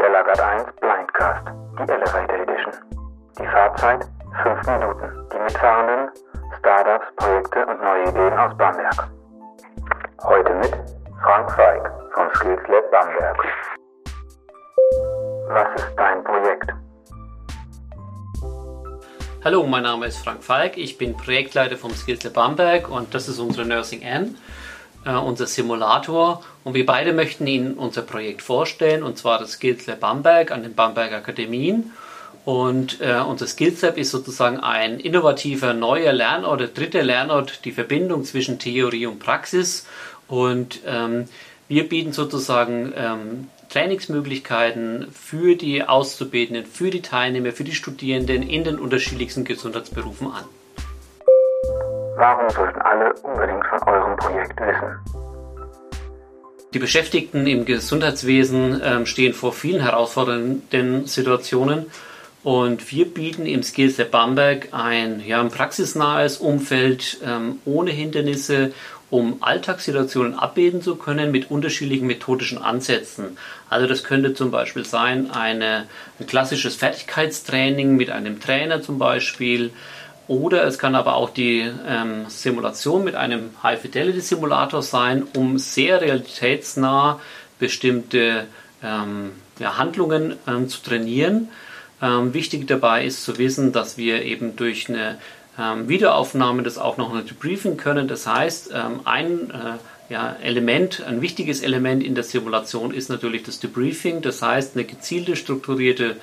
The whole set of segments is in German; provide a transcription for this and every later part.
Der Lagat 1 Blindcast, die Elevator Edition. Die Fahrzeit 5 Minuten. Die Mitfahrenden Startups, Projekte und neue Ideen aus Bamberg. Heute mit Frank Feig vom Skills Lab Bamberg. Was ist dein Projekt? Hallo, mein Name ist Frank Falk, ich bin Projektleiter vom Skills Lab Bamberg und das ist unsere Nursing N, äh, unser Simulator. Und wir beide möchten Ihnen unser Projekt vorstellen, und zwar das Skills Lab Bamberg an den Bamberg Akademien. Und äh, unser Skills Lab ist sozusagen ein innovativer neuer Lernort, der dritte Lernort, die Verbindung zwischen Theorie und Praxis. Und ähm, wir bieten sozusagen ähm, Trainingsmöglichkeiten für die Auszubildenden, für die Teilnehmer, für die Studierenden in den unterschiedlichsten Gesundheitsberufen an. Warum sollten alle unbedingt von eurem Projekt wissen? Die Beschäftigten im Gesundheitswesen äh, stehen vor vielen herausfordernden Situationen und wir bieten im Skills der Bamberg ein, ja, ein praxisnahes Umfeld ähm, ohne Hindernisse, um Alltagssituationen abbilden zu können mit unterschiedlichen methodischen Ansätzen. Also das könnte zum Beispiel sein eine, ein klassisches Fertigkeitstraining mit einem Trainer zum Beispiel. Oder es kann aber auch die ähm, Simulation mit einem High-Fidelity-Simulator sein, um sehr realitätsnah bestimmte ähm, ja, Handlungen ähm, zu trainieren. Ähm, wichtig dabei ist zu wissen, dass wir eben durch eine ähm, Videoaufnahme das auch noch debriefen können. Das heißt, ähm, ein äh, ja, Element, ein wichtiges Element in der Simulation ist natürlich das Debriefing. Das heißt, eine gezielte, strukturierte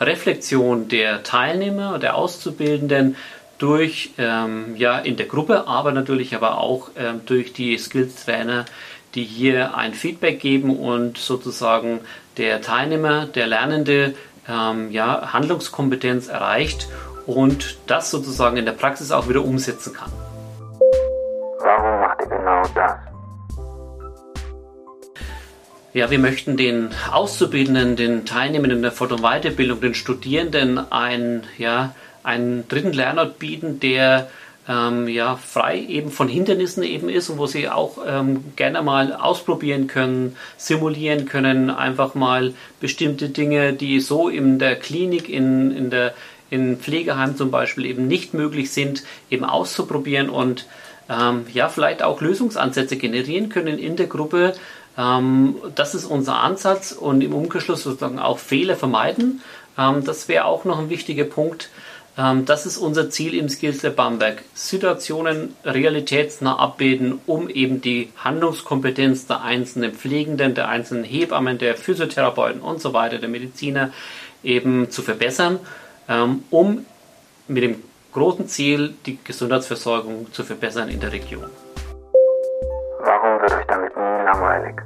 Reflexion der Teilnehmer, der Auszubildenden durch ähm, ja in der Gruppe, aber natürlich aber auch ähm, durch die Skills-Trainer, die hier ein Feedback geben und sozusagen der Teilnehmer, der Lernende ähm, ja, Handlungskompetenz erreicht und das sozusagen in der Praxis auch wieder umsetzen kann. Warum macht ihr genau das? Ja, wir möchten den Auszubildenden, den Teilnehmern in der Fort- und Weiterbildung, den Studierenden einen, ja, einen dritten Lernort bieten, der ähm, ja, frei eben von Hindernissen eben ist und wo sie auch ähm, gerne mal ausprobieren können, simulieren können, einfach mal bestimmte Dinge, die so in der Klinik, in, in der in Pflegeheimen zum Beispiel eben nicht möglich sind, eben auszuprobieren und ähm, ja, vielleicht auch Lösungsansätze generieren können in der Gruppe. Ähm, das ist unser Ansatz und im Umkehrschluss sozusagen auch Fehler vermeiden. Ähm, das wäre auch noch ein wichtiger Punkt. Ähm, das ist unser Ziel im Skills Lab Bamberg. Situationen realitätsnah abbilden, um eben die Handlungskompetenz der einzelnen Pflegenden, der einzelnen Hebammen, der Physiotherapeuten und so weiter, der Mediziner eben zu verbessern ähm, um mit dem großen Ziel, die Gesundheitsversorgung zu verbessern in der Region. Warum wird euch damit nie langweilig?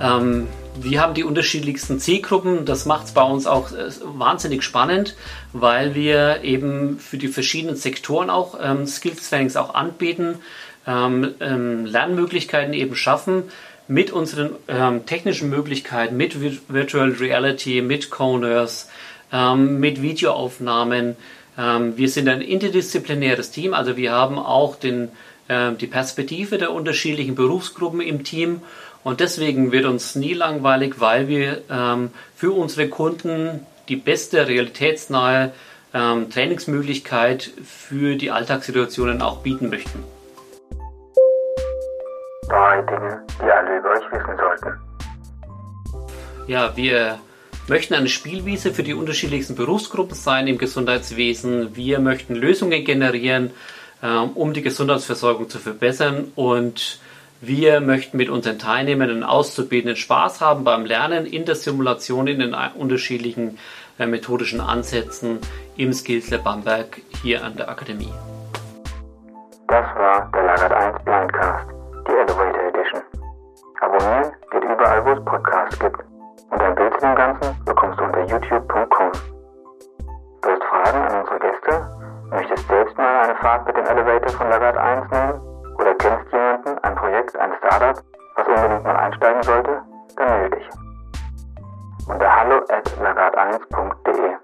Ähm, wir haben die unterschiedlichsten Zielgruppen. Das macht es bei uns auch äh, wahnsinnig spannend, weil wir eben für die verschiedenen Sektoren auch ähm, Skills Trainings auch anbieten, ähm, ähm, Lernmöglichkeiten eben schaffen mit unseren ähm, technischen Möglichkeiten, mit Virtual Reality, mit Coners, ähm, mit Videoaufnahmen. Ähm, wir sind ein interdisziplinäres Team, also wir haben auch den, äh, die Perspektive der unterschiedlichen Berufsgruppen im Team und deswegen wird uns nie langweilig, weil wir ähm, für unsere Kunden die beste realitätsnahe ähm, Trainingsmöglichkeit für die Alltagssituationen auch bieten möchten drei Dinge, die alle über euch wissen sollten. Ja, wir möchten eine Spielwiese für die unterschiedlichsten Berufsgruppen sein im Gesundheitswesen. Wir möchten Lösungen generieren, ähm, um die Gesundheitsversorgung zu verbessern und wir möchten mit unseren Teilnehmern und Auszubildenden Spaß haben beim Lernen in der Simulation, in den unterschiedlichen äh, methodischen Ansätzen im Skills Lab Bamberg hier an der Akademie. Das war der Lagert 1 Blindcast die Elevator Edition. Abonnieren geht überall, wo es Podcasts gibt. Und ein Bild zu dem Ganzen bekommst du unter youtube.com. Du hast Fragen an unsere Gäste? Möchtest selbst mal eine Fahrt mit dem Elevator von Lagarde 1 nehmen? Jemanden, ein Startup, was unbedingt mal einsteigen sollte? Dann melde dich. Unter hallo at lagarde1.de